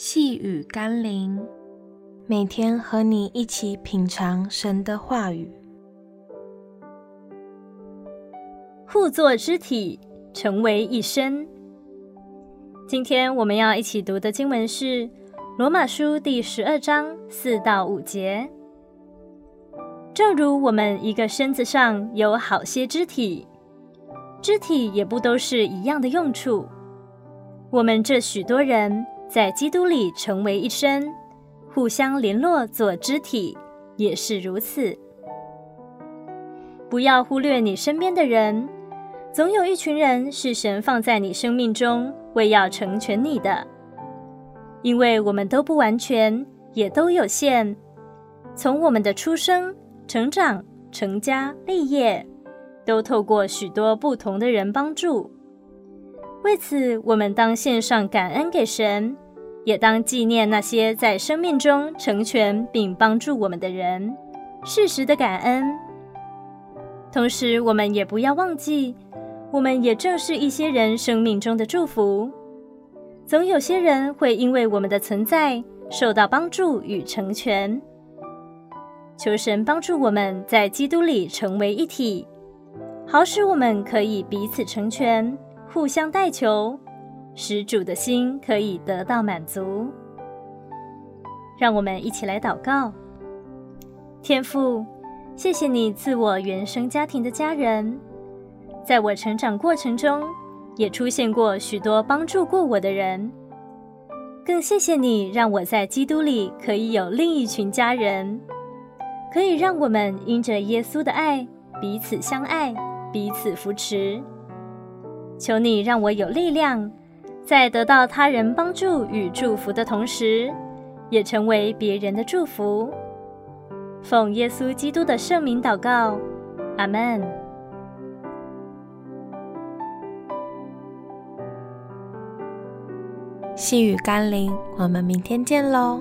细雨甘霖，每天和你一起品尝神的话语，互作肢体，成为一身。今天我们要一起读的经文是《罗马书》第十二章四到五节。正如我们一个身子上有好些肢体，肢体也不都是一样的用处。我们这许多人，在基督里成为一身，互相联络做肢体，也是如此。不要忽略你身边的人，总有一群人是神放在你生命中，为要成全你的。因为我们都不完全，也都有限。从我们的出生、成长、成家、立业，都透过许多不同的人帮助。为此，我们当献上感恩给神，也当纪念那些在生命中成全并帮助我们的人，适时的感恩。同时，我们也不要忘记，我们也正是一些人生命中的祝福。总有些人会因为我们的存在受到帮助与成全。求神帮助我们在基督里成为一体，好使我们可以彼此成全。互相代求，使主的心可以得到满足。让我们一起来祷告：天父，谢谢你自我原生家庭的家人，在我成长过程中也出现过许多帮助过我的人。更谢谢你让我在基督里可以有另一群家人，可以让我们因着耶稣的爱彼此相爱，彼此扶持。求你让我有力量，在得到他人帮助与祝福的同时，也成为别人的祝福。奉耶稣基督的圣名祷告，阿门。细雨甘霖，我们明天见喽。